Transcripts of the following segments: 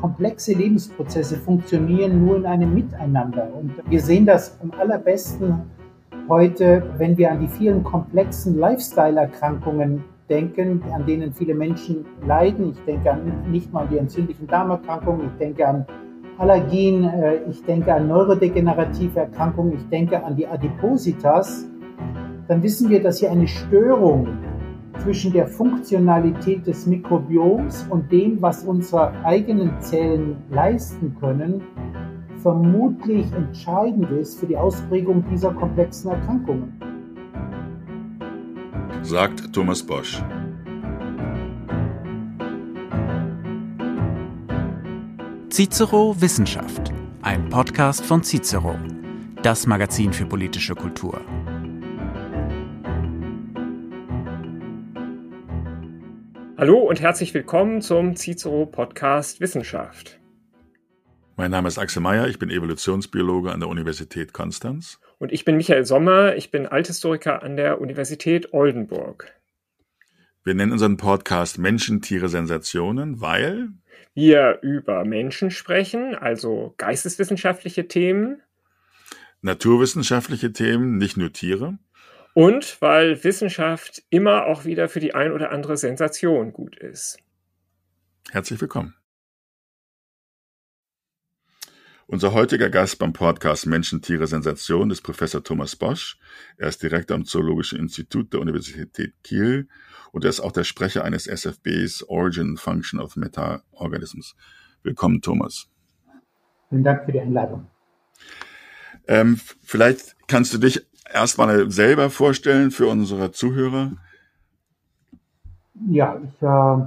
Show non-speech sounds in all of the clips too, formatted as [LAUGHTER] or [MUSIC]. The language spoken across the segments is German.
komplexe Lebensprozesse funktionieren nur in einem Miteinander. Und wir sehen das am allerbesten heute, wenn wir an die vielen komplexen Lifestyle-Erkrankungen denken, an denen viele Menschen leiden. Ich denke an, nicht mal an die entzündlichen Darmerkrankungen, ich denke an Allergien, äh, ich denke an neurodegenerative Erkrankungen, ich denke an die Adipositas. Dann wissen wir, dass hier eine Störung zwischen der Funktionalität des Mikrobioms und dem, was unsere eigenen Zellen leisten können, vermutlich entscheidend ist für die Ausprägung dieser komplexen Erkrankungen. Sagt Thomas Bosch. Cicero Wissenschaft, ein Podcast von Cicero, das Magazin für politische Kultur. Hallo und herzlich willkommen zum Cicero Podcast Wissenschaft. Mein Name ist Axel Meyer, ich bin Evolutionsbiologe an der Universität Konstanz. Und ich bin Michael Sommer, ich bin Althistoriker an der Universität Oldenburg. Wir nennen unseren Podcast Menschen, Tiere, Sensationen, weil wir über Menschen sprechen, also geisteswissenschaftliche Themen, naturwissenschaftliche Themen, nicht nur Tiere. Und weil Wissenschaft immer auch wieder für die ein oder andere Sensation gut ist. Herzlich willkommen. Unser heutiger Gast beim Podcast Menschen, Tiere, Sensation ist Professor Thomas Bosch. Er ist Direktor am Zoologischen Institut der Universität Kiel und er ist auch der Sprecher eines SFBs Origin Function of Meta-Organisms. Willkommen, Thomas. Vielen Dank für die Einladung. Ähm, vielleicht kannst du dich erstmal selber vorstellen für unsere Zuhörer. Ja, ich äh,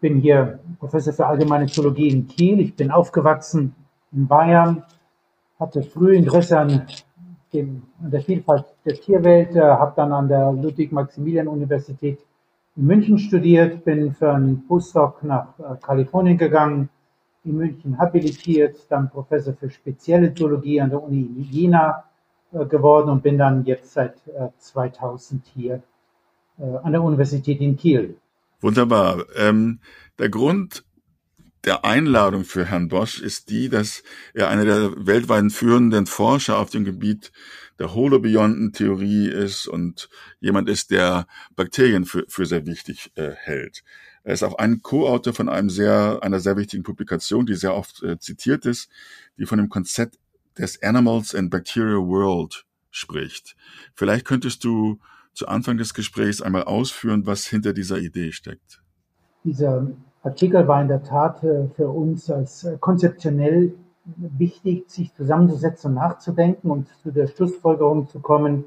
bin hier Professor für allgemeine Zoologie in Kiel. Ich bin aufgewachsen in Bayern, hatte früh Interesse an, dem, an der Vielfalt der Tierwelt, äh, habe dann an der Ludwig-Maximilian-Universität in München studiert, bin für einen Postdoc nach äh, Kalifornien gegangen, in München habilitiert, dann Professor für spezielle Zoologie an der Uni Jena geworden und bin dann jetzt seit 2000 äh, hier äh, an der Universität in Kiel. Wunderbar. Ähm, der Grund der Einladung für Herrn Bosch ist die, dass er einer der weltweit führenden Forscher auf dem Gebiet der Holobionten-Theorie ist und jemand ist, der Bakterien für, für sehr wichtig äh, hält. Er ist auch ein Co-Autor von einem sehr, einer sehr wichtigen Publikation, die sehr oft äh, zitiert ist, die von dem Konzept des Animals and Bacterial World spricht. Vielleicht könntest du zu Anfang des Gesprächs einmal ausführen, was hinter dieser Idee steckt. Dieser Artikel war in der Tat äh, für uns als äh, konzeptionell wichtig, sich zusammenzusetzen und nachzudenken und zu der Schlussfolgerung zu kommen,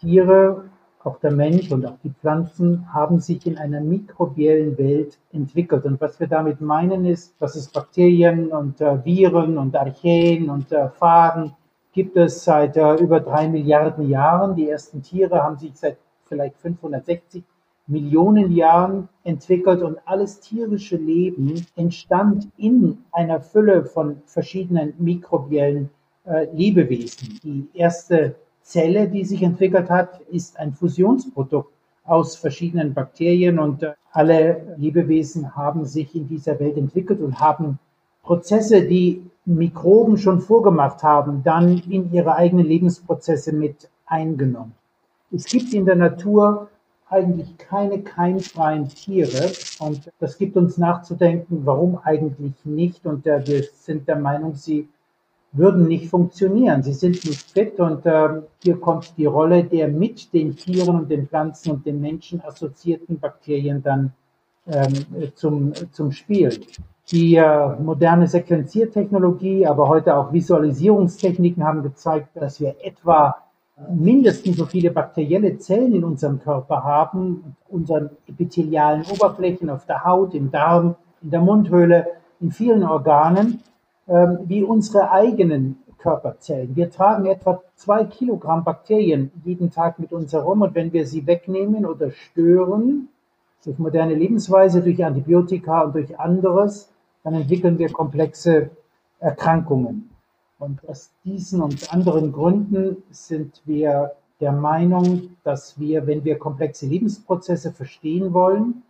Tiere, auch der Mensch und auch die Pflanzen haben sich in einer mikrobiellen Welt entwickelt. Und was wir damit meinen ist, dass es Bakterien und äh, Viren und Archäen und äh, Phagen gibt es seit äh, über drei Milliarden Jahren. Die ersten Tiere haben sich seit vielleicht 560 Millionen Jahren entwickelt und alles tierische Leben entstand in einer Fülle von verschiedenen mikrobiellen äh, Lebewesen. Die erste Zelle, die sich entwickelt hat, ist ein Fusionsprodukt aus verschiedenen Bakterien und äh, alle Lebewesen haben sich in dieser Welt entwickelt und haben Prozesse, die Mikroben schon vorgemacht haben, dann in ihre eigenen Lebensprozesse mit eingenommen. Es gibt in der Natur eigentlich keine keimfreien Tiere. Und das gibt uns nachzudenken, warum eigentlich nicht. Und äh, wir sind der Meinung, sie würden nicht funktionieren. Sie sind nicht fit und äh, hier kommt die Rolle der mit den Tieren und den Pflanzen und den Menschen assoziierten Bakterien dann ähm, zum, zum Spiel. Die äh, moderne Sequenziertechnologie, aber heute auch Visualisierungstechniken haben gezeigt, dass wir etwa mindestens so viele bakterielle Zellen in unserem Körper haben, unseren epithelialen Oberflächen auf der Haut, im Darm, in der Mundhöhle, in vielen Organen, wie unsere eigenen Körperzellen. Wir tragen etwa zwei Kilogramm Bakterien jeden Tag mit uns herum und wenn wir sie wegnehmen oder stören, durch moderne Lebensweise, durch Antibiotika und durch anderes, dann entwickeln wir komplexe Erkrankungen. Und aus diesen und anderen Gründen sind wir der Meinung, dass wir, wenn wir komplexe Lebensprozesse verstehen wollen,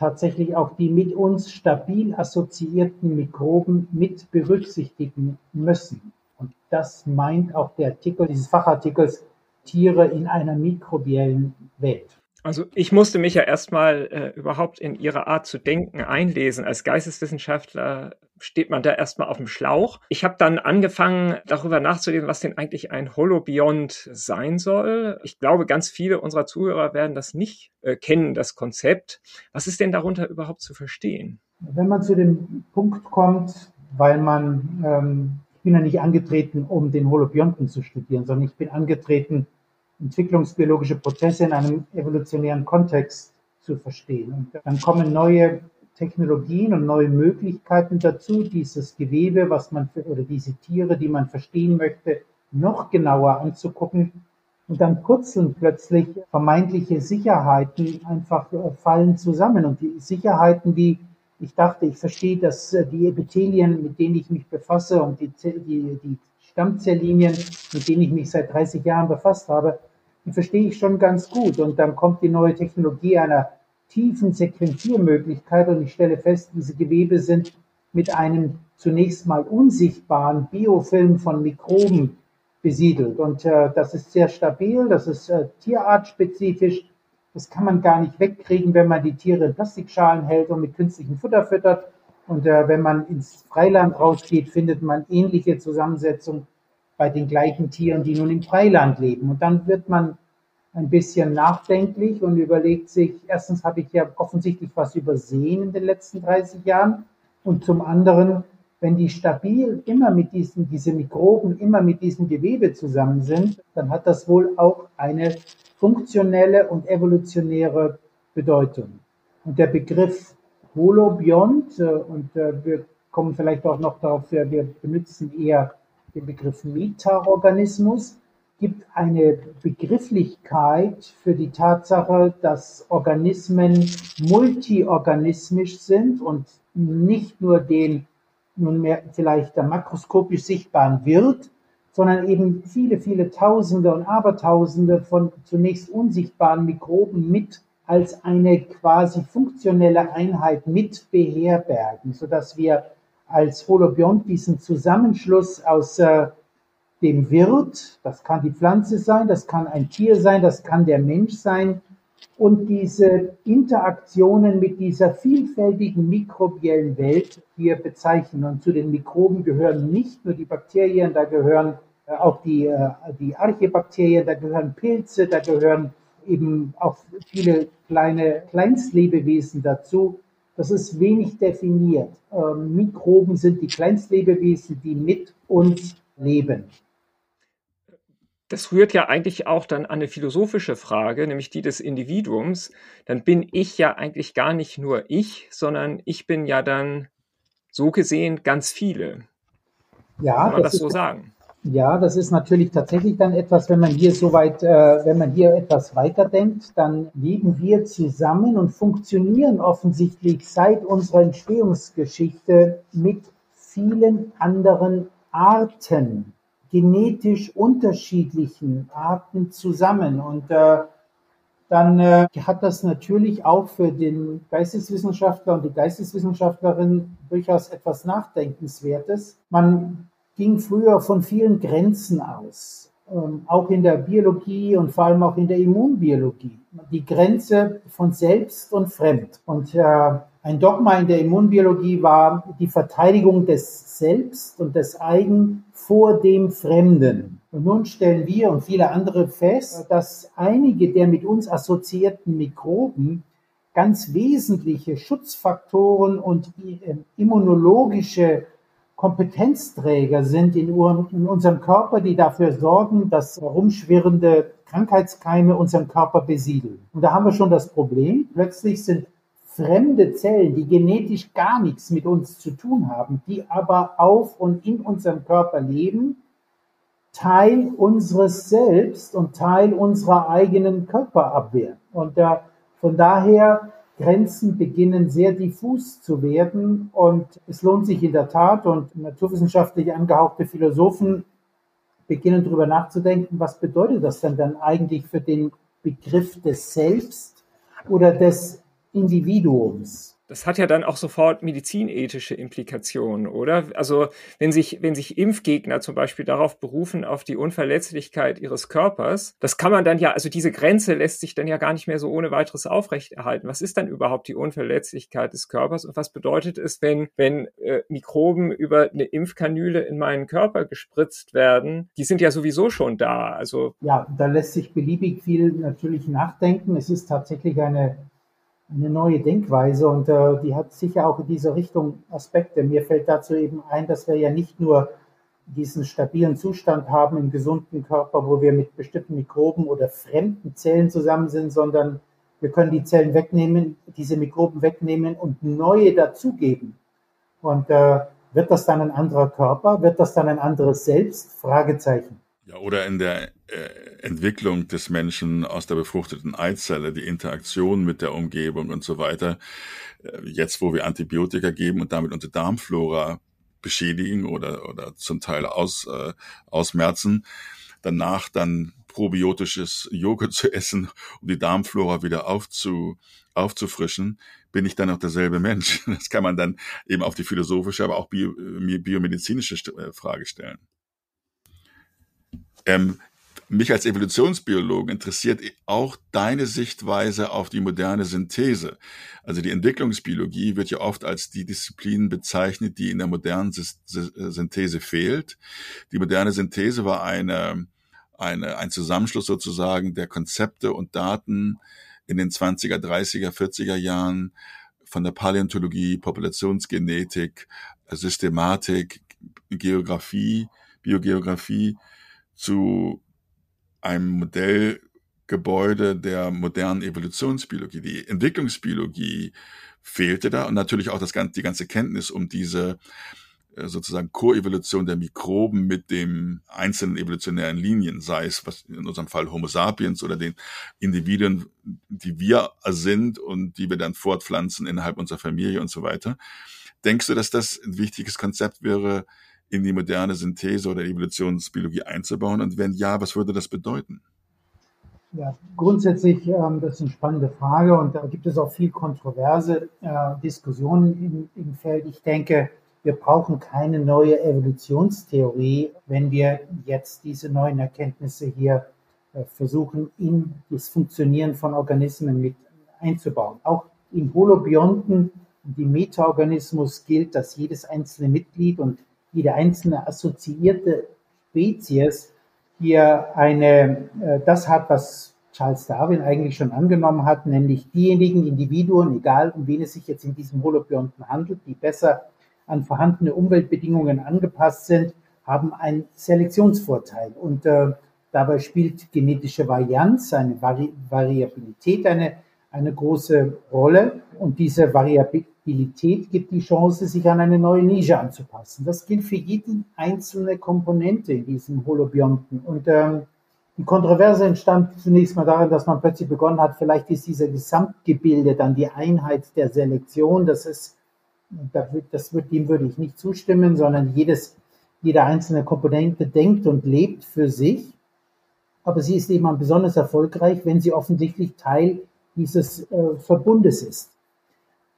tatsächlich auch die mit uns stabil assoziierten Mikroben mit berücksichtigen müssen. Und das meint auch der Artikel dieses Fachartikels Tiere in einer mikrobiellen Welt. Also ich musste mich ja erstmal äh, überhaupt in ihre Art zu denken einlesen. Als Geisteswissenschaftler steht man da erstmal auf dem Schlauch. Ich habe dann angefangen, darüber nachzulesen, was denn eigentlich ein Holobiont sein soll. Ich glaube, ganz viele unserer Zuhörer werden das nicht äh, kennen, das Konzept. Was ist denn darunter überhaupt zu verstehen? Wenn man zu dem Punkt kommt, weil man, ähm, ich bin ja nicht angetreten, um den Holobionten zu studieren, sondern ich bin angetreten, entwicklungsbiologische Prozesse in einem evolutionären Kontext zu verstehen. Und dann kommen neue Technologien und neue Möglichkeiten dazu, dieses Gewebe, was man für, oder diese Tiere, die man verstehen möchte, noch genauer anzugucken. Und dann purzeln plötzlich vermeintliche Sicherheiten einfach äh, fallen zusammen. Und die Sicherheiten, wie ich dachte, ich verstehe, dass äh, die Epithelien, mit denen ich mich befasse und die, die, die Stammzelllinien, mit denen ich mich seit 30 Jahren befasst habe, die verstehe ich schon ganz gut. Und dann kommt die neue Technologie einer tiefen Sequenziermöglichkeit und ich stelle fest, diese Gewebe sind mit einem zunächst mal unsichtbaren Biofilm von Mikroben besiedelt. Und äh, das ist sehr stabil, das ist äh, tierartspezifisch. Das kann man gar nicht wegkriegen, wenn man die Tiere in Plastikschalen hält und mit künstlichem Futter füttert. Und äh, wenn man ins Freiland rausgeht, findet man ähnliche Zusammensetzungen bei den gleichen Tieren, die nun im Freiland leben. Und dann wird man ein bisschen nachdenklich und überlegt sich, erstens habe ich ja offensichtlich was übersehen in den letzten 30 Jahren und zum anderen, wenn die stabil immer mit diesen, diese Mikroben immer mit diesem Gewebe zusammen sind, dann hat das wohl auch eine funktionelle und evolutionäre Bedeutung. Und der Begriff Holobiont, äh, und äh, wir kommen vielleicht auch noch darauf, wir benutzen eher den Begriff Metaorganismus, gibt eine Begrifflichkeit für die Tatsache, dass Organismen multiorganismisch sind und nicht nur den nunmehr vielleicht der makroskopisch sichtbaren Wirt, sondern eben viele, viele Tausende und Abertausende von zunächst unsichtbaren Mikroben mit als eine quasi funktionelle Einheit mit beherbergen, sodass wir als Holobiont diesen Zusammenschluss aus äh, dem Wirt, das kann die Pflanze sein, das kann ein Tier sein, das kann der Mensch sein, und diese Interaktionen mit dieser vielfältigen mikrobiellen Welt hier bezeichnen. Und zu den Mikroben gehören nicht nur die Bakterien, da gehören äh, auch die, äh, die Archebakterien, da gehören Pilze, da gehören eben auch viele kleine Kleinstlebewesen dazu. Das ist wenig definiert. Ähm, Mikroben sind die Kleinstlebewesen, die mit uns leben. Das rührt ja eigentlich auch dann an eine philosophische Frage, nämlich die des Individuums. Dann bin ich ja eigentlich gar nicht nur ich, sondern ich bin ja dann so gesehen ganz viele. Ja, Kann man das, das so sagen? Ja, das ist natürlich tatsächlich dann etwas, wenn man hier so weit, äh, wenn man hier etwas weiterdenkt, dann leben wir zusammen und funktionieren offensichtlich seit unserer Entstehungsgeschichte mit vielen anderen Arten, genetisch unterschiedlichen Arten zusammen. Und äh, dann äh, hat das natürlich auch für den Geisteswissenschaftler und die Geisteswissenschaftlerin durchaus etwas Nachdenkenswertes. Man ging früher von vielen Grenzen aus, ähm, auch in der Biologie und vor allem auch in der Immunbiologie. Die Grenze von Selbst und Fremd. Und äh, ein Dogma in der Immunbiologie war die Verteidigung des Selbst und des Eigen vor dem Fremden. Und nun stellen wir und viele andere fest, dass einige der mit uns assoziierten Mikroben ganz wesentliche Schutzfaktoren und äh, immunologische Kompetenzträger sind in, in unserem Körper, die dafür sorgen, dass herumschwirrende Krankheitskeime unseren Körper besiedeln. Und da haben wir schon das Problem. Plötzlich sind fremde Zellen, die genetisch gar nichts mit uns zu tun haben, die aber auf und in unserem Körper leben, Teil unseres Selbst und Teil unserer eigenen Körperabwehr. Und da, von daher Grenzen beginnen sehr diffus zu werden und es lohnt sich in der Tat und naturwissenschaftlich angehauchte Philosophen beginnen darüber nachzudenken, was bedeutet das denn dann eigentlich für den Begriff des Selbst oder des Individuums. Das hat ja dann auch sofort medizinethische Implikationen, oder? Also wenn sich, wenn sich Impfgegner zum Beispiel darauf berufen, auf die Unverletzlichkeit ihres Körpers, das kann man dann ja, also diese Grenze lässt sich dann ja gar nicht mehr so ohne weiteres aufrechterhalten. Was ist dann überhaupt die Unverletzlichkeit des Körpers und was bedeutet es, wenn, wenn äh, Mikroben über eine Impfkanüle in meinen Körper gespritzt werden? Die sind ja sowieso schon da. Also ja, da lässt sich beliebig viel natürlich nachdenken. Es ist tatsächlich eine eine neue Denkweise und äh, die hat sicher auch in dieser Richtung Aspekte. Mir fällt dazu eben ein, dass wir ja nicht nur diesen stabilen Zustand haben im gesunden Körper, wo wir mit bestimmten Mikroben oder fremden Zellen zusammen sind, sondern wir können die Zellen wegnehmen, diese Mikroben wegnehmen und neue dazugeben. Und äh, wird das dann ein anderer Körper? Wird das dann ein anderes Selbst? Fragezeichen. Ja, oder in der äh, Entwicklung des Menschen aus der befruchteten Eizelle, die Interaktion mit der Umgebung und so weiter. Äh, jetzt, wo wir Antibiotika geben und damit unsere Darmflora beschädigen oder, oder zum Teil aus, äh, ausmerzen, danach dann probiotisches Joghurt [LAUGHS] zu essen, um die Darmflora wieder aufzu, aufzufrischen, bin ich dann noch derselbe Mensch? [LAUGHS] Das kann man dann eben auf die philosophische, aber auch bio, äh, biomedizinische äh, Frage stellen. Ähm, mich als Evolutionsbiologen interessiert auch deine Sichtweise auf die moderne Synthese. Also die Entwicklungsbiologie wird ja oft als die Disziplin bezeichnet, die in der modernen Synthese fehlt. Die moderne Synthese war eine, eine, ein Zusammenschluss sozusagen der Konzepte und Daten in den 20er, 30er, 40er Jahren von der Paläontologie, Populationsgenetik, Systematik, Geografie, Biogeografie zu einem Modellgebäude der modernen Evolutionsbiologie. Die Entwicklungsbiologie fehlte da und natürlich auch das, die ganze Kenntnis um diese äh, sozusagen Koevolution der Mikroben mit dem einzelnen evolutionären Linien, sei es was in unserem Fall Homo sapiens oder den Individuen, die wir sind und die wir dann fortpflanzen innerhalb unserer Familie und so weiter. Denkst du, dass das ein wichtiges Konzept wäre, in die moderne Synthese oder Evolutionsbiologie einzubauen? Und wenn ja, was würde das bedeuten? Ja, grundsätzlich, ähm, das ist eine spannende Frage und da gibt es auch viel kontroverse äh, Diskussionen im, im Feld. Ich denke, wir brauchen keine neue Evolutionstheorie, wenn wir jetzt diese neuen Erkenntnisse hier äh, versuchen, in das Funktionieren von Organismen mit einzubauen. Auch im Holobionten, im Metaorganismus gilt, dass jedes einzelne Mitglied und jede einzelne assoziierte Spezies hier eine, äh, das hat, was Charles Darwin eigentlich schon angenommen hat, nämlich diejenigen Individuen, egal um wen es sich jetzt in diesem Holobionten handelt, die besser an vorhandene Umweltbedingungen angepasst sind, haben einen Selektionsvorteil. Und äh, dabei spielt genetische Varianz, eine Vari Variabilität eine, eine große Rolle. Und diese Variabilität Flexibilität gibt die Chance, sich an eine neue Nische anzupassen. Das gilt für jede einzelne Komponente in diesem Holobionten. Und ähm, die Kontroverse entstand zunächst mal darin, dass man plötzlich begonnen hat, vielleicht ist dieser Gesamtgebilde dann die Einheit der Selektion. Das ist, das wird, dem würde ich nicht zustimmen, sondern jedes, jede einzelne Komponente denkt und lebt für sich. Aber sie ist eben besonders erfolgreich, wenn sie offensichtlich Teil dieses äh, Verbundes ist.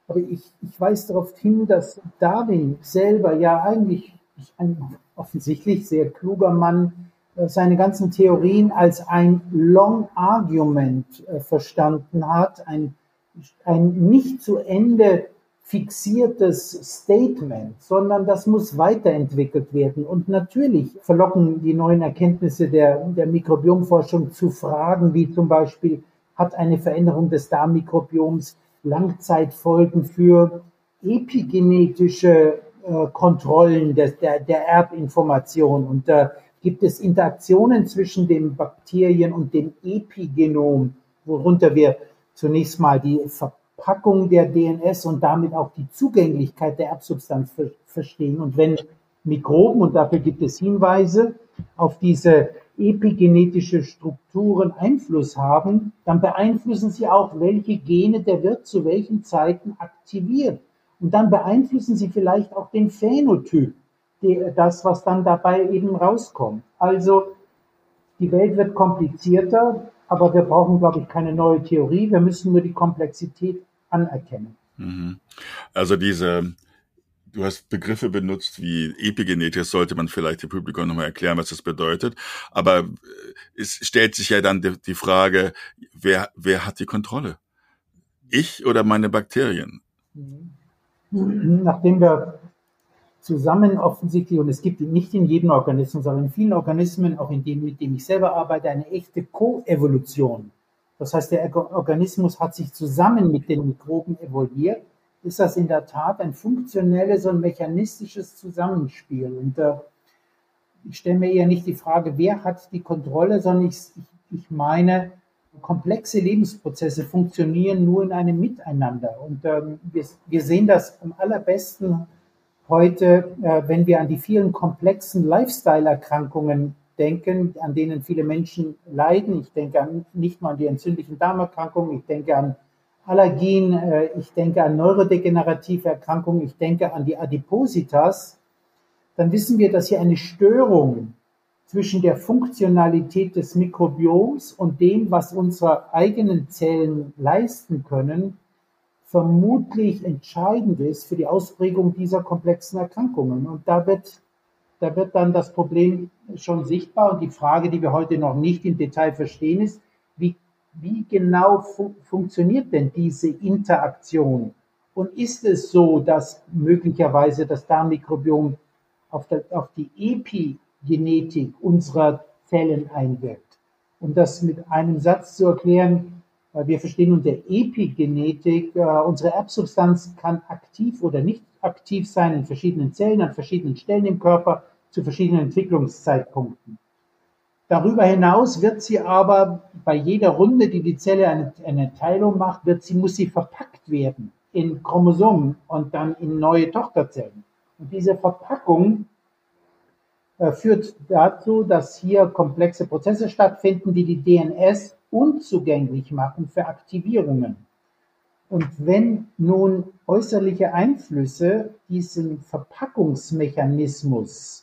Aber ich, ich weise darauf hin, dass Darwin selber ja eigentlich ein offensichtlich sehr kluger Mann äh, seine ganzen Theorien als ein Long Argument äh, verstanden hat, ein, ein nicht zu Ende fixiertes Statement, sondern das muss weiterentwickelt werden. Und natürlich verlocken die neuen Erkenntnisse der, der Mikrobiomforschung zu Fragen wie zum Beispiel, hat eine Veränderung des Darmmikrobioms Langzeitfolgen für epigenetische äh, Kontrollen des, der, der Erbinformation. Und da gibt es Interaktionen zwischen den Bakterien und dem Epigenom, worunter wir zunächst mal die Verpackung der DNS und damit auch die Zugänglichkeit der Erbsubstanz verstehen. Und wenn Mikroben, und dafür gibt es Hinweise, auf diese epigenetische Strukturen Einfluss haben, dann beeinflussen sie auch, welche Gene der Wirt zu welchen Zeiten aktiviert. Und dann beeinflussen sie vielleicht auch den Phänotyp, das, was dann dabei eben rauskommt. Also die Welt wird komplizierter, aber wir brauchen, glaube ich, keine neue Theorie. Wir müssen nur die Komplexität anerkennen. Mhm. Also diese, du hast Begriffe benutzt wie Epigenetik, das sollte man vielleicht dem Publikum nochmal erklären, was das bedeutet. Aber äh, es stellt sich ja dann die, die Frage, wer, wer hat die Kontrolle? Ich oder meine Bakterien? Nachdem wir zusammen offensichtlich, und es gibt nicht in jedem Organismus, aber in vielen Organismen, auch in denen, mit denen ich selber arbeite, eine echte Koevolution. Das heißt, der Organismus hat sich zusammen mit den Mikroben evolviert, ist das in der Tat ein funktionelles und mechanistisches Zusammenspiel. Und äh, ich stelle mir eher nicht die Frage, wer hat die Kontrolle, sondern ich, ich, ich meine, komplexe Lebensprozesse funktionieren nur in einem Miteinander. Und ähm, wir, wir sehen das am allerbesten heute, äh, wenn wir an die vielen komplexen Lifestyle-Erkrankungen denken, an denen viele Menschen leiden. Ich denke an, nicht nur an die entzündlichen Darmerkrankungen, ich denke an Allergien, äh, ich denke an neurodegenerative Erkrankungen, ich denke an die Adipositas, dann wissen wir, dass hier eine Störung zwischen der Funktionalität des Mikrobioms und dem, was unsere eigenen Zellen leisten können, vermutlich entscheidend ist für die Ausprägung dieser komplexen Erkrankungen. Und da wird, da wird dann das Problem schon sichtbar. Und die Frage, die wir heute noch nicht im Detail verstehen, ist, wie, genau fu funktioniert denn diese Interaktion? Und ist es so, dass möglicherweise das Darmmikrobiom auf, der, auf die Epigenetik unserer Zellen einwirkt? Um das mit einem Satz zu erklären, wir verstehen unter Epigenetik, äh, unsere Erbsubstanz kann aktiv oder nicht aktiv sein in verschiedenen Zellen, an verschiedenen Stellen im Körper, zu verschiedenen Entwicklungszeitpunkten. Darüber hinaus wird sie aber bei jeder Runde, die die Zelle eine, eine Teilung macht, wird sie, muss sie verpackt werden in Chromosomen und dann in neue Tochterzellen. Und diese Verpackung äh, führt dazu, dass hier komplexe Prozesse stattfinden, die die DNS unzugänglich machen für Aktivierungen. Und wenn nun äußerliche Einflüsse diesen Verpackungsmechanismus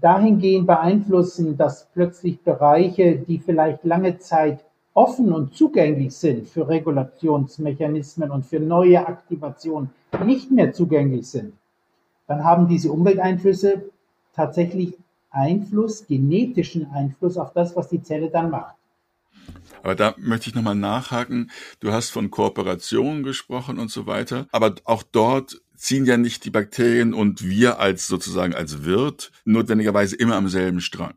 dahingehend beeinflussen, dass plötzlich Bereiche, die vielleicht lange Zeit offen und zugänglich sind für Regulationsmechanismen und für neue Aktivationen, nicht mehr zugänglich sind, dann haben diese Umwelteinflüsse tatsächlich Einfluss, genetischen Einfluss auf das, was die Zelle dann macht. Aber da möchte ich nochmal nachhaken. Du hast von Kooperationen gesprochen und so weiter. Aber auch dort ziehen ja nicht die Bakterien und wir als sozusagen als Wirt notwendigerweise immer am selben Strang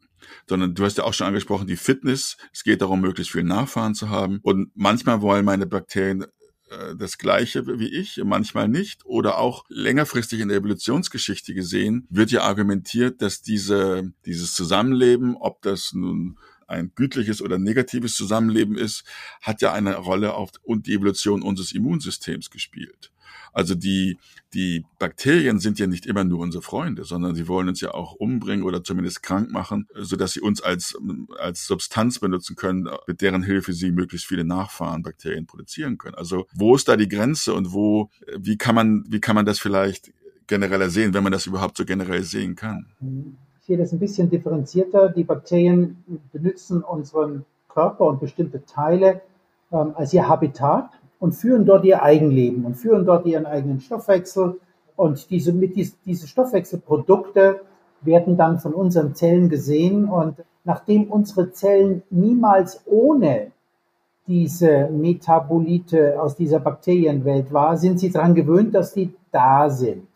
sondern du hast ja auch schon angesprochen, die Fitness. Es geht darum, möglichst viel Nachfahren zu haben. Und manchmal wollen meine Bakterien äh, das Gleiche wie ich, manchmal nicht. Oder auch längerfristig in der Evolutionsgeschichte gesehen, wird ja argumentiert, dass diese, dieses Zusammenleben, ob das nun ein gütliches oder negatives Zusammenleben ist, hat ja eine Rolle auf und die Evolution unseres Immunsystems gespielt. Also die, die Bakterien sind ja nicht immer nur unsere Freunde, sondern sie wollen uns ja auch umbringen oder zumindest krank machen, so dass sie uns als, als Substanz benutzen können, mit deren Hilfe sie möglichst viele Nachfahren Bakterien produzieren können. Also wo ist da die Grenze und wo, wie kann man, wie kann man das vielleicht genereller sehen, wenn man das überhaupt so generell sehen kann? Ich sehe das ein bisschen differenzierter. Die Bakterien benutzen unseren Körper und bestimmte Teile ähm, als ihr Habitat und führen dort ihr Eigenleben und führen dort ihren eigenen Stoffwechsel. Und diese, mit dies, diese Stoffwechselprodukte werden dann von unseren Zellen gesehen. Und nachdem unsere Zellen niemals ohne diese Metabolite aus dieser Bakterienwelt war, sind sie daran gewöhnt, dass die da sind.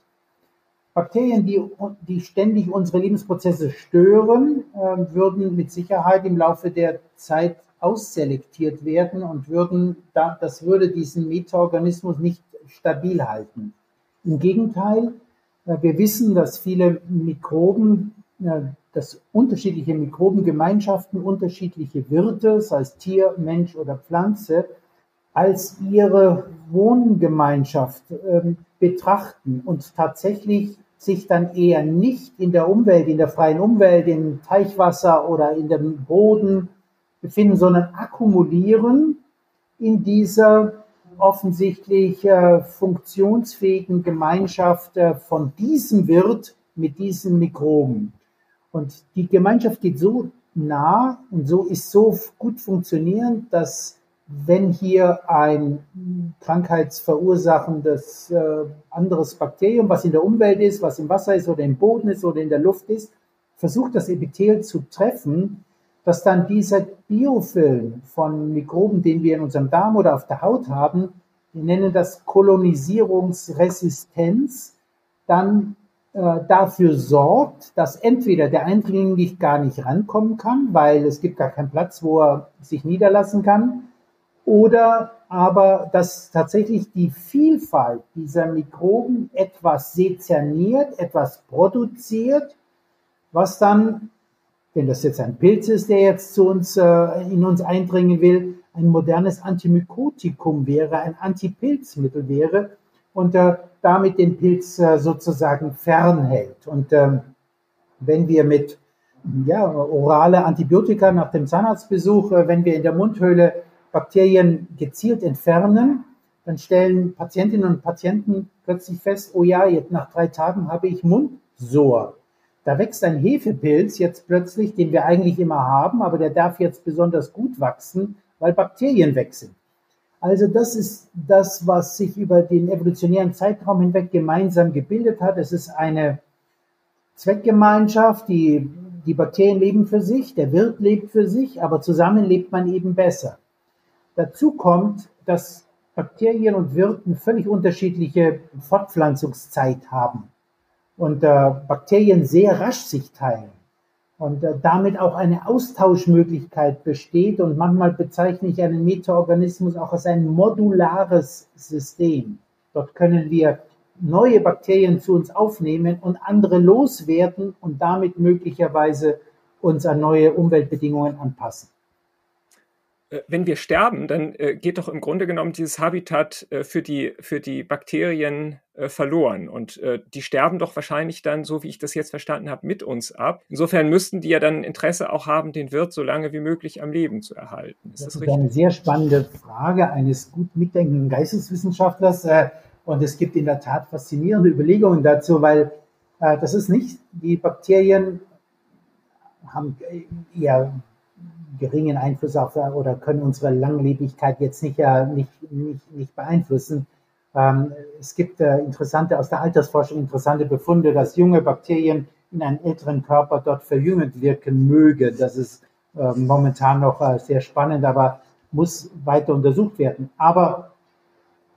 Bakterien, die, die ständig unsere Lebensprozesse stören, äh, würden mit Sicherheit im Laufe der Zeit ausselektiert werden und würden, das würde diesen Metaorganismus nicht stabil halten. Im Gegenteil, äh, wir wissen, dass viele Mikroben, äh, dass unterschiedliche Mikrobengemeinschaften, unterschiedliche Wirte, sei es Tier, Mensch oder Pflanze, als ihre Wohngemeinschaft ähm, betrachten und tatsächlich sich dann eher nicht in der Umwelt, in der freien Umwelt, im Teichwasser oder in dem Boden befinden, sondern akkumulieren in dieser offensichtlich äh, funktionsfähigen Gemeinschaft äh, von diesem Wirt mit diesen Mikroben. Und die Gemeinschaft geht so nah und so ist so gut funktionierend, dass wenn hier ein krankheitsverursachendes äh, anderes Bakterium, was in der Umwelt ist, was im Wasser ist oder im Boden ist oder in der Luft ist, versucht das Epithel zu treffen, dass dann dieser Biofilm von Mikroben, den wir in unserem Darm oder auf der Haut haben, wir nennen das Kolonisierungsresistenz, dann äh, dafür sorgt, dass entweder der Eindringling gar nicht rankommen kann, weil es gibt gar keinen Platz, wo er sich niederlassen kann, oder aber dass tatsächlich die Vielfalt dieser Mikroben etwas sezerniert, etwas produziert, was dann, wenn das jetzt ein Pilz ist, der jetzt zu uns äh, in uns eindringen will, ein modernes Antimykotikum wäre, ein Antipilzmittel wäre und äh, damit den Pilz äh, sozusagen fernhält. Und ähm, wenn wir mit ja, orale Antibiotika nach dem Zahnarztbesuch, äh, wenn wir in der Mundhöhle Bakterien gezielt entfernen, dann stellen Patientinnen und Patienten plötzlich fest, oh ja, jetzt nach drei Tagen habe ich Mundsor. Da wächst ein Hefepilz jetzt plötzlich, den wir eigentlich immer haben, aber der darf jetzt besonders gut wachsen, weil Bakterien weg. Also das ist das, was sich über den evolutionären Zeitraum hinweg gemeinsam gebildet hat. Es ist eine Zweckgemeinschaft, die, die Bakterien leben für sich, der Wirt lebt für sich, aber zusammen lebt man eben besser. Dazu kommt, dass Bakterien und Wirten völlig unterschiedliche Fortpflanzungszeit haben und äh, Bakterien sehr rasch sich teilen und äh, damit auch eine Austauschmöglichkeit besteht und manchmal bezeichne ich einen Metaorganismus auch als ein modulares System. Dort können wir neue Bakterien zu uns aufnehmen und andere loswerden und damit möglicherweise uns an neue Umweltbedingungen anpassen. Äh, wenn wir sterben, dann äh, geht doch im Grunde genommen dieses Habitat äh, für, die, für die Bakterien verloren. Und die sterben doch wahrscheinlich dann, so wie ich das jetzt verstanden habe, mit uns ab. Insofern müssten die ja dann Interesse auch haben, den Wirt so lange wie möglich am Leben zu erhalten. Ist das, das ist richtig? eine sehr spannende Frage eines gut mitdenkenden Geisteswissenschaftlers. Und es gibt in der Tat faszinierende Überlegungen dazu, weil das ist nicht, die Bakterien haben eher geringen Einfluss auf oder können unsere Langlebigkeit jetzt nicht, äh, nicht, nicht, nicht beeinflussen. Ähm, es gibt äh, interessante, aus der Altersforschung interessante Befunde, dass junge Bakterien in einem älteren Körper dort verjüngend wirken mögen. Das ist äh, momentan noch äh, sehr spannend, aber muss weiter untersucht werden. Aber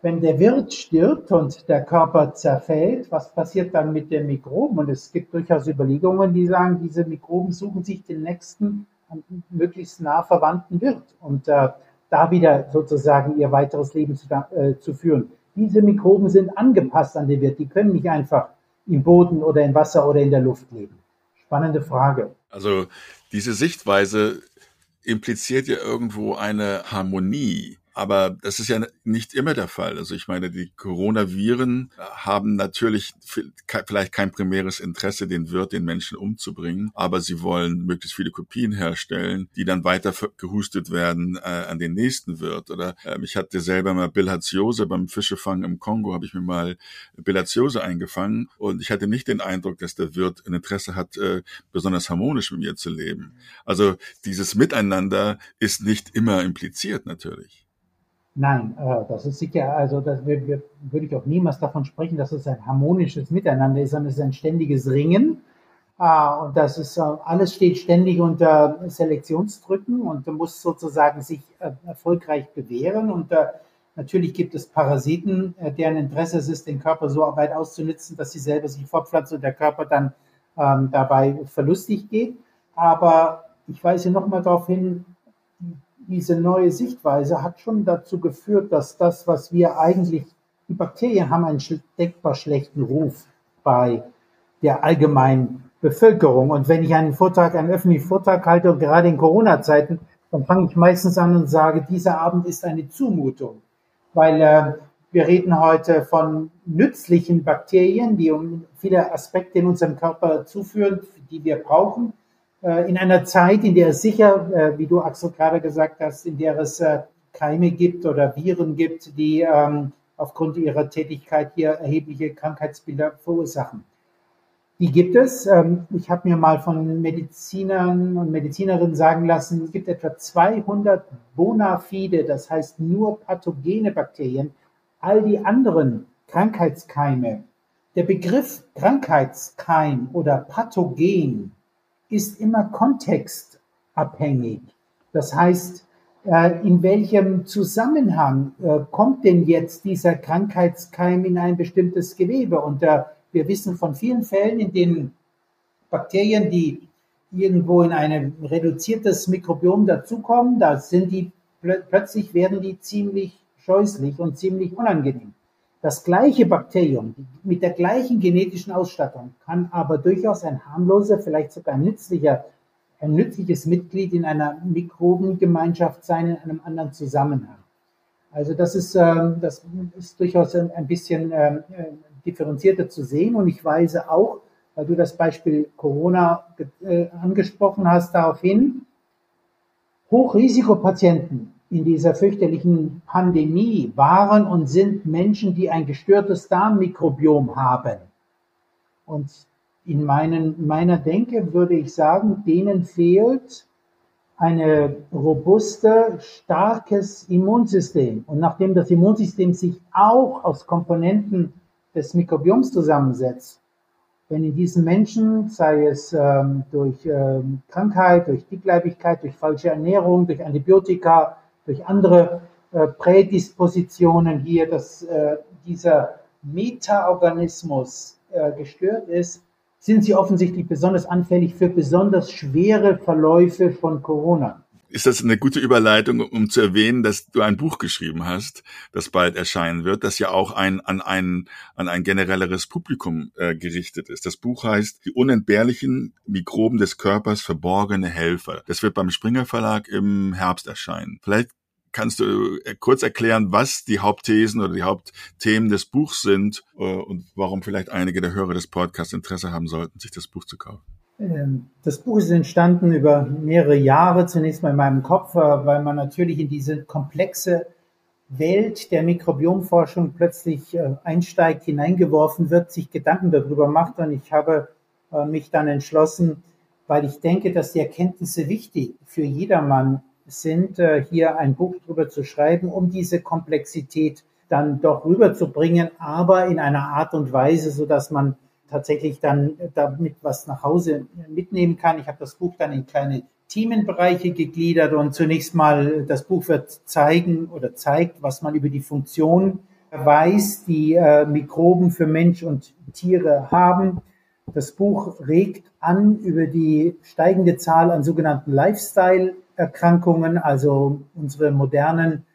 wenn der Wirt stirbt und der Körper zerfällt, was passiert dann mit den Mikroben? Und es gibt durchaus Überlegungen, die sagen, diese Mikroben suchen sich den nächsten möglichst nah verwandten wird und äh, da wieder sozusagen ihr weiteres Leben zu, äh, zu führen. Diese Mikroben sind angepasst an den Wirt, die können nicht einfach im Boden oder im Wasser oder in der Luft leben. Spannende Frage. Also diese Sichtweise impliziert ja irgendwo eine Harmonie aber das ist ja nicht immer der Fall. Also ich meine, die Coronaviren haben natürlich vielleicht kein primäres Interesse, den Wirt, den Menschen umzubringen, aber sie wollen möglichst viele Kopien herstellen, die dann weiter gehustet werden äh, an den nächsten Wirt. Oder äh, ich hatte selber mal Bilharziose beim Fischefangen im Kongo, habe ich mir mal Bilharziose eingefangen und ich hatte nicht den Eindruck, dass der Wirt ein Interesse hat, äh, besonders harmonisch mit mir zu leben. Also dieses Miteinander ist nicht immer impliziert natürlich. Nein, äh, das ist sicher, also das würde ich auch niemals davon sprechen, dass es ein harmonisches Miteinander ist, sondern es ist ein ständiges Ringen. Äh, und das ist, äh, alles steht ständig unter Selektionsdrücken und muss sozusagen sich erfolgreich bewähren. Und natürlich gibt es Parasiten, deren Interesse es ist, den Körper so weit auszunutzen, dass sie selber sich fortpflanzen und der Körper dann ähm, dabei verlustig geht. Aber ich weise nochmal darauf hin, diese neue Sichtweise hat schon dazu geführt, dass das, was wir eigentlich, die Bakterien haben einen denkbar schlechten Ruf bei der allgemeinen Bevölkerung. Und wenn ich einen Vortrag, einen öffentlichen Vortrag halte, und gerade in Corona-Zeiten, dann fange ich meistens an und sage, dieser Abend ist eine Zumutung. Weil äh, wir reden heute von nützlichen Bakterien, die um viele Aspekte in unserem Körper zuführen, die wir brauchen in einer Zeit, in der es sicher, äh, wie du Axel gerade gesagt hast, in der es äh, Keime gibt oder Viren gibt, die ähm, aufgrund ihrer Tätigkeit hier erhebliche Krankheitsbilder verursachen. Die gibt es. Ähm, ich habe mir mal von Medizinern und Medizinerinnen sagen lassen, es gibt etwa 200 bona fide, das heißt nur pathogene Bakterien. All die anderen Krankheitskeime. Der Begriff Krankheitskeim oder Pathogen ist immer kontextabhängig. Das heißt, äh, in welchem Zusammenhang äh, kommt denn jetzt dieser Krankheitskeim in ein bestimmtes Gewebe? Und wir wissen von vielen Fällen, in denen Bakterien, die irgendwo in ein reduziertes Mikrobiom dazukommen, da sind die plötzlich werden die ziemlich scheußlich und ziemlich unangenehm. Das gleiche Bakterium mit der gleichen genetischen Ausstattung kann aber durchaus ein harmloser, vielleicht sogar ein nützlicher, ein nützliches Mitglied in einer Mikrobengemeinschaft sein, in einem anderen Zusammenhang. Also das ist, ähm, das ist durchaus ein bisschen ähm, differenzierter zu sehen. Und ich weise auch, weil du das Beispiel Corona äh, angesprochen hast, darauf hin, Hochrisikopatienten in dieser fürchterlichen Pandemie waren und sind Menschen, die ein gestörtes Darmmikrobiom haben. Und in meinen, meiner Denke würde ich sagen, denen fehlt eine robuste, starkes Immunsystem. Und nachdem das Immunsystem sich auch aus Komponenten des Mikrobioms zusammensetzt, wenn in diesen Menschen, sei es ähm, durch ähm, Krankheit, durch Dickleibigkeit, durch falsche Ernährung, durch Antibiotika, durch andere äh, Prädispositionen hier, dass äh, dieser Metaorganismus äh, gestört ist, sind sie offensichtlich besonders anfällig für besonders schwere Verläufe von Corona ist das eine gute Überleitung, um zu erwähnen, dass du ein Buch geschrieben hast, das bald erscheinen wird, das ja auch ein, an, ein, an ein generelleres Publikum äh, gerichtet ist. Das Buch heißt Die unentbehrlichen Mikroben des Körpers, verborgene Helfer. Das wird beim Springer Verlag im Herbst erscheinen. Vielleicht kannst du äh, kurz erklären, was die Hauptthesen oder die Hauptthemen des Buchs sind äh, und warum vielleicht einige der Hörer des Podcasts Interesse haben sollten, sich das Buch zu kaufen? Ähm, das Buch ist entstanden über mehrere Jahre, zunächst mal in meinem Kopf, äh, weil man natürlich in diese komplexe Welt der Mikrobiomforschung plötzlich äh, einsteigt, hineingeworfen wird, sich Gedanken darüber macht. Und ich habe äh, mich dann entschlossen, weil ich denke, dass die Erkenntnisse wichtig für jedermann sind, hier ein Buch darüber zu schreiben, um diese Komplexität dann doch rüberzubringen, aber in einer Art und Weise, so dass man tatsächlich dann damit was nach Hause mitnehmen kann. Ich habe das Buch dann in kleine Themenbereiche gegliedert und zunächst mal das Buch wird zeigen oder zeigt, was man über die Funktion weiß, die äh, Mikroben für Mensch und Tiere haben. Das Buch regt an über die steigende Zahl an sogenannten Lifestyle-Erkrankungen, also unsere modernen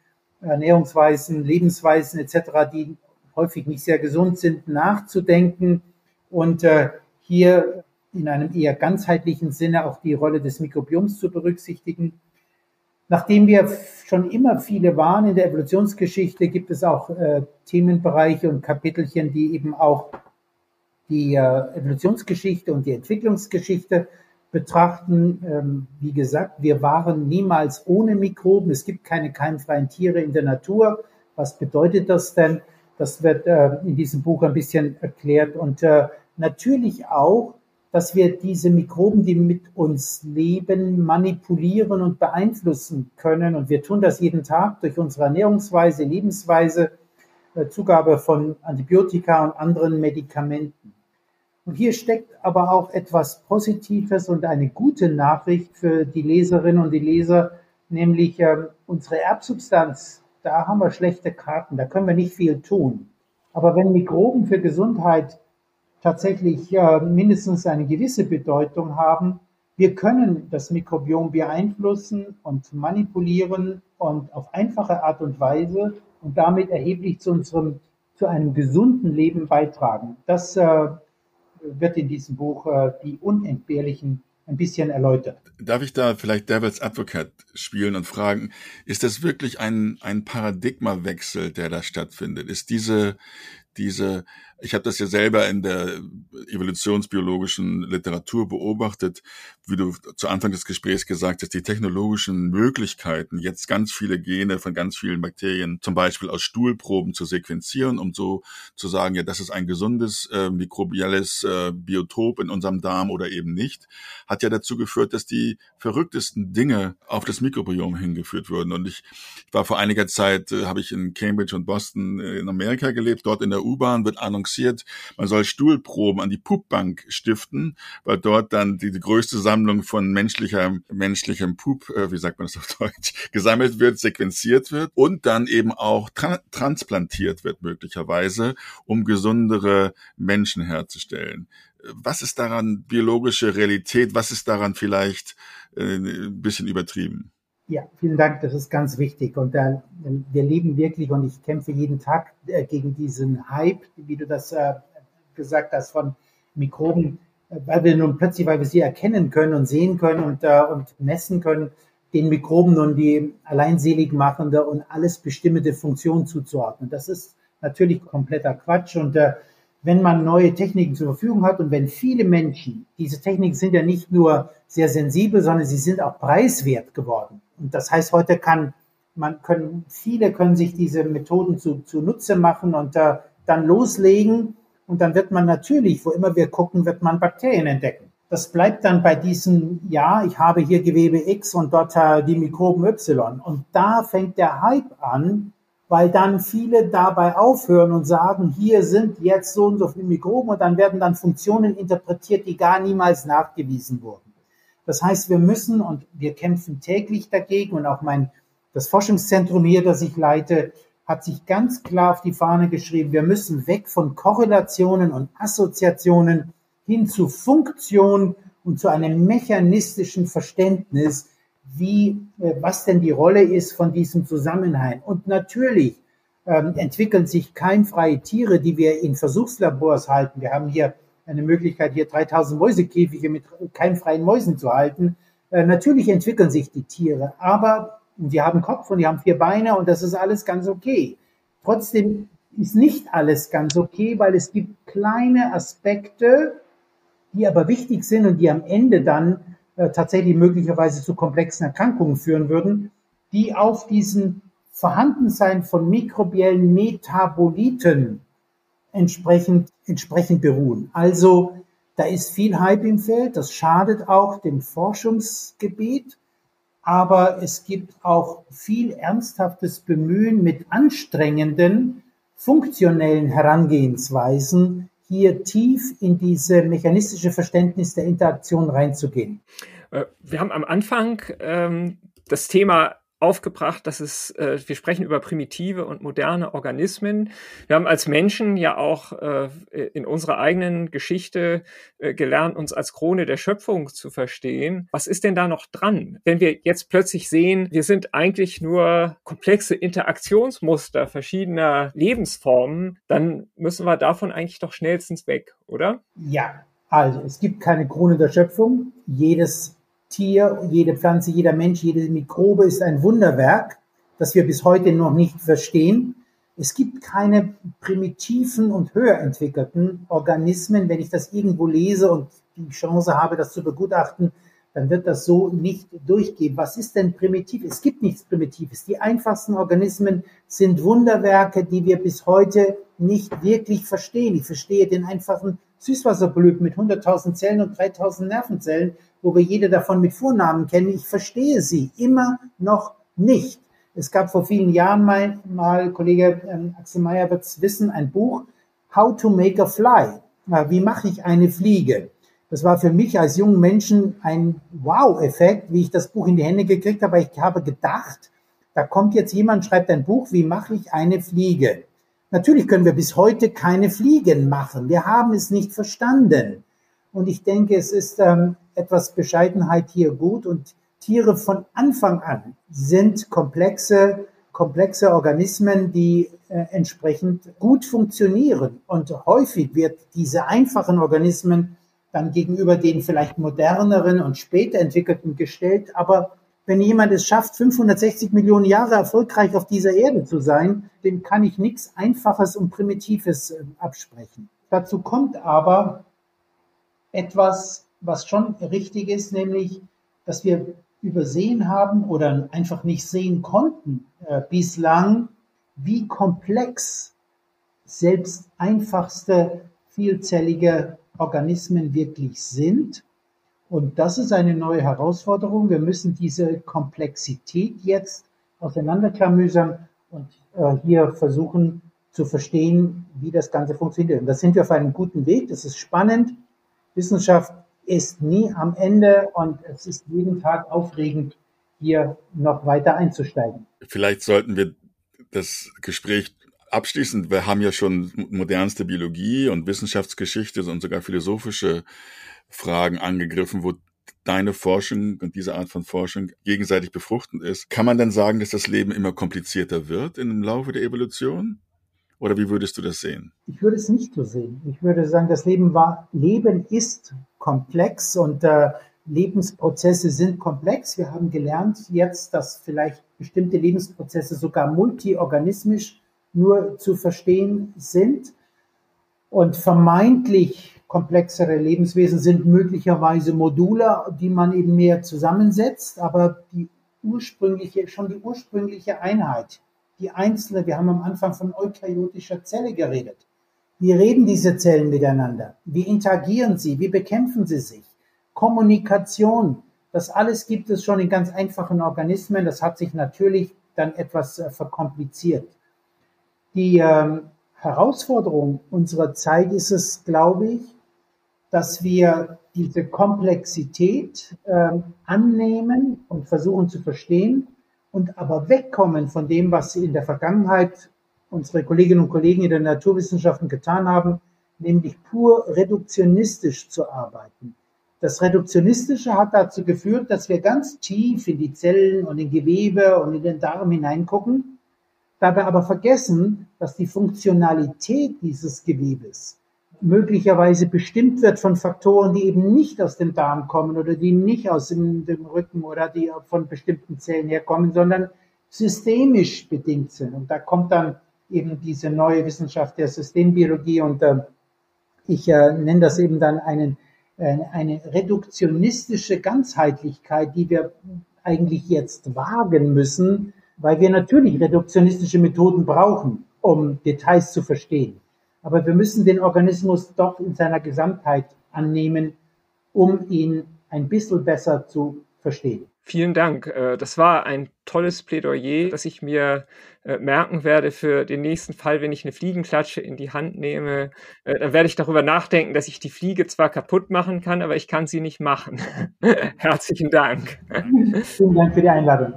Ernährungsweisen, Lebensweisen etc., die häufig nicht sehr gesund sind, nachzudenken und äh, hier in einem eher ganzheitlichen Sinne auch die Rolle des Mikrobioms zu berücksichtigen. Nachdem wir schon immer viele waren in der Evolutionsgeschichte, gibt es auch äh, Themenbereiche und Kapitelchen, die eben auch die äh, Evolutionsgeschichte und die Entwicklungsgeschichte betrachten. Ähm, wie gesagt, wir waren niemals ohne Mikroben. Es gibt keine keimfreien Tiere in der Natur. Was bedeutet das denn? Das wird äh, in diesem Buch ein bisschen erklärt. Und äh, natürlich auch, dass wir diese Mikroben, die mit uns leben, manipulieren und beeinflussen können. Und wir tun das jeden Tag durch unsere Ernährungsweise, Lebensweise, äh, Zugabe von Antibiotika und anderen Medikamenten. Und hier steckt aber auch etwas Positives und eine gute Nachricht für die Leserinnen und die Leser, nämlich äh, unsere Erbsubstanz. Da haben wir schlechte Karten, da können wir nicht viel tun. Aber wenn Mikroben für Gesundheit tatsächlich äh, mindestens eine gewisse Bedeutung haben. Wir können das Mikrobiom beeinflussen und manipulieren und auf einfache Art und Weise und damit erheblich zu unserem, zu einem gesunden Leben beitragen. Das äh, wird in diesem Buch äh, die unentbehrlichen ein bisschen erläutert. Darf ich da vielleicht Devil's Advocate spielen und fragen, ist das wirklich ein, ein Paradigmawechsel, der da stattfindet? Ist diese, diese Ich habe das ja selber in der evolutionsbiologischen Literatur beobachtet, wie du zu Anfang des Gesprächs gesagt hast, die technologischen Möglichkeiten, jetzt ganz viele Gene von ganz vielen Bakterien, zum Beispiel aus Stuhlproben zu sequenzieren, um so zu sagen, ja, das ist ein gesundes äh, mikrobielles äh, Biotop in unserem Darm oder eben nicht, hat ja dazu geführt, dass die verrücktesten Dinge auf das Mikrobiom hingeführt wurden. Und ich, ich war vor einiger Zeit, äh, habe ich in Cambridge und Boston äh, in Amerika gelebt. Dort in der U-Bahn wird annonciert, man soll Stuhlproben an die Pupbank stiften, weil dort dann die, die größte Sammlung von menschlicher, menschlichem Pup, äh, wie sagt man das auf Deutsch, [LAUGHS] gesammelt wird, sequenziert wird und dann eben auch tra transplantiert wird möglicherweise, um gesundere Menschen herzustellen. Was ist daran biologische Realität? Was ist daran vielleicht äh, ein bisschen übertrieben? Ja, vielen Dank, das ist ganz wichtig. Und äh, wir leben wirklich, und ich kämpfe jeden Tag äh, gegen diesen Hype, wie du das äh, gesagt hast, von Mikroben, äh, weil wir nun plötzlich, weil wir sie erkennen können und sehen können und, und messen können, den Mikroben nun die alleinselig machende und alles bestimmende Funktion zuzuordnen. Das ist natürlich kompletter Quatsch und äh, wenn man neue Techniken zur Verfügung hat und wenn viele Menschen, diese Techniken sind ja nicht nur sehr sensibel, sondern sie sind auch preiswert geworden. Und das heißt, heute kann man können, viele können sich diese Methoden zu, zu Nutze machen und äh, dann loslegen. Und dann wird man natürlich, wo immer wir gucken, wird man Bakterien entdecken. Das bleibt dann bei diesem, ja, ich habe hier Gewebe X und dort äh, die Mikroben Y. Und da fängt der Hype an, weil dann viele dabei aufhören und sagen, hier sind jetzt so und so viele Mikroben und dann werden dann Funktionen interpretiert, die gar niemals nachgewiesen wurden. Das heißt, wir müssen und wir kämpfen täglich dagegen und auch mein, das Forschungszentrum hier, das ich leite, hat sich ganz klar auf die Fahne geschrieben, wir müssen weg von Korrelationen und Assoziationen hin zu Funktion und zu einem mechanistischen Verständnis, wie, äh, was denn die Rolle ist von diesem Zusammenhang. Und natürlich ähm, entwickeln sich keimfreie Tiere, die wir in Versuchslabors halten. Wir haben hier eine Möglichkeit, hier 3000 Mäusekäfige mit keimfreien Mäusen zu halten. Äh, natürlich entwickeln sich die Tiere, aber die haben Kopf und die haben vier Beine und das ist alles ganz okay. Trotzdem ist nicht alles ganz okay, weil es gibt kleine Aspekte, die aber wichtig sind und die am Ende dann äh, tatsächlich möglicherweise zu komplexen Erkrankungen führen würden, die auf diesen Vorhandensein von mikrobiellen Metaboliten entsprechend, entsprechend beruhen. Also da ist viel Hype im Feld, das schadet auch dem Forschungsgebiet, aber es gibt auch viel ernsthaftes Bemühen mit anstrengenden, funktionellen Herangehensweisen, hier tief in diese mechanistische Verständnis der Interaktion reinzugehen. Äh, wir haben am Anfang ähm, das Thema aufgebracht, dass es, äh, wir sprechen über primitive und moderne Organismen. Wir haben als Menschen ja auch äh, in unserer eigenen Geschichte äh, gelernt, uns als Krone der Schöpfung zu verstehen. Was ist denn da noch dran? Wenn wir jetzt plötzlich sehen, wir sind eigentlich nur komplexe Interaktionsmuster verschiedener Lebensformen, dann müssen wir davon eigentlich doch schnellstens weg, oder? Ja, also es gibt keine Krone der Schöpfung. Jedes Tier, jede Pflanze, jeder Mensch, jede Mikrobe ist ein Wunderwerk, das wir bis heute noch nicht verstehen. Es gibt keine primitiven und höher entwickelten Organismen. Wenn ich das irgendwo lese und die Chance habe, das zu begutachten, dann wird das so nicht durchgehen. Was ist denn primitiv? Es gibt nichts Primitives. Die einfachsten Organismen sind Wunderwerke, die wir bis heute nicht wirklich verstehen. Ich verstehe den einfachen Süßwasserblüten mit 100.000 Zellen und 3.000 Nervenzellen wo wir jede davon mit Vornamen kennen. Ich verstehe sie immer noch nicht. Es gab vor vielen Jahren mal, mal Kollege ähm, Axel Meyer wird es wissen, ein Buch, How to Make a Fly. Wie mache ich eine Fliege? Das war für mich als jungen Menschen ein Wow-Effekt, wie ich das Buch in die Hände gekriegt habe. Ich habe gedacht, da kommt jetzt jemand, schreibt ein Buch, wie mache ich eine Fliege? Natürlich können wir bis heute keine Fliegen machen. Wir haben es nicht verstanden. Und ich denke, es ist ähm, etwas Bescheidenheit hier gut. Und Tiere von Anfang an sind komplexe, komplexe Organismen, die äh, entsprechend gut funktionieren. Und häufig wird diese einfachen Organismen dann gegenüber den vielleicht moderneren und später entwickelten gestellt. Aber wenn jemand es schafft, 560 Millionen Jahre erfolgreich auf dieser Erde zu sein, dem kann ich nichts Einfaches und Primitives äh, absprechen. Dazu kommt aber etwas, was schon richtig ist, nämlich, dass wir übersehen haben oder einfach nicht sehen konnten äh, bislang, wie komplex selbst einfachste vielzellige Organismen wirklich sind. Und das ist eine neue Herausforderung. Wir müssen diese Komplexität jetzt auseinanderklamüsern und äh, hier versuchen zu verstehen, wie das Ganze funktioniert. Und da sind wir auf einem guten Weg. Das ist spannend. Wissenschaft ist nie am Ende und es ist jeden Tag aufregend, hier noch weiter einzusteigen. Vielleicht sollten wir das Gespräch abschließend, wir haben ja schon modernste Biologie und Wissenschaftsgeschichte und sogar philosophische Fragen angegriffen, wo deine Forschung und diese Art von Forschung gegenseitig befruchtend ist. Kann man dann sagen, dass das Leben immer komplizierter wird im Laufe der Evolution? Oder wie würdest du das sehen? Ich würde es nicht so sehen. Ich würde sagen, das Leben war, Leben ist komplex und äh, Lebensprozesse sind komplex. Wir haben gelernt jetzt, dass vielleicht bestimmte Lebensprozesse sogar multiorganismisch nur zu verstehen sind. Und vermeintlich komplexere Lebenswesen sind möglicherweise Module, die man eben mehr zusammensetzt, aber die ursprüngliche, schon die ursprüngliche Einheit die einzelne, wir haben am Anfang von eukaryotischer Zelle geredet. Wie reden diese Zellen miteinander? Wie interagieren sie? Wie bekämpfen sie sich? Kommunikation, das alles gibt es schon in ganz einfachen Organismen. Das hat sich natürlich dann etwas äh, verkompliziert. Die ähm, Herausforderung unserer Zeit ist es, glaube ich, dass wir diese Komplexität äh, annehmen und versuchen zu verstehen und aber wegkommen von dem, was in der Vergangenheit unsere Kolleginnen und Kollegen in den Naturwissenschaften getan haben, nämlich pur reduktionistisch zu arbeiten. Das Reduktionistische hat dazu geführt, dass wir ganz tief in die Zellen und in Gewebe und in den Darm hineingucken, dabei aber vergessen, dass die Funktionalität dieses Gewebes möglicherweise bestimmt wird von Faktoren, die eben nicht aus dem Darm kommen oder die nicht aus dem, dem, Rücken oder die von bestimmten Zellen herkommen, sondern systemisch bedingt sind. Und da kommt dann eben diese neue Wissenschaft der Systembiologie und äh, ich äh, nenne das eben dann einen, äh, eine reduktionistische Ganzheitlichkeit, die wir eigentlich jetzt wagen müssen, weil wir natürlich reduktionistische Methoden brauchen, um Details zu verstehen. Aber wir müssen den Organismus doch in seiner Gesamtheit annehmen, um ihn ein bisschen besser zu verstehen. Vielen Dank. Äh, das war ein tolles Plädoyer, das ich mir äh, merken werde für den nächsten Fall, wenn ich eine Fliegenklatsche in die Hand nehme. Äh, dann werde ich darüber nachdenken, dass ich die Fliege zwar kaputt machen kann, aber ich kann sie nicht machen. [LAUGHS] Herzlichen Dank. Vielen Dank für die Einladung.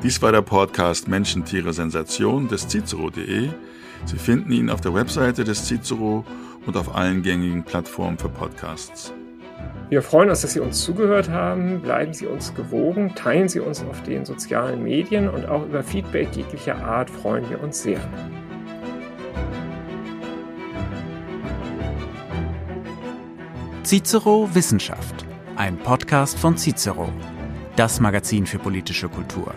Dies war der Podcast Menschen, Tiere, Sensation des Cicero.de. Sie finden ihn auf der Webseite des Cicero und auf allen gängigen Plattformen für Podcasts. Wir freuen uns, dass Sie uns zugehört haben. Bleiben Sie uns gewogen, teilen Sie uns auf den sozialen Medien und auch über Feedback jeglicher Art freuen wir uns sehr. Cicero Wissenschaft, ein Podcast von Cicero, das Magazin für politische Kultur.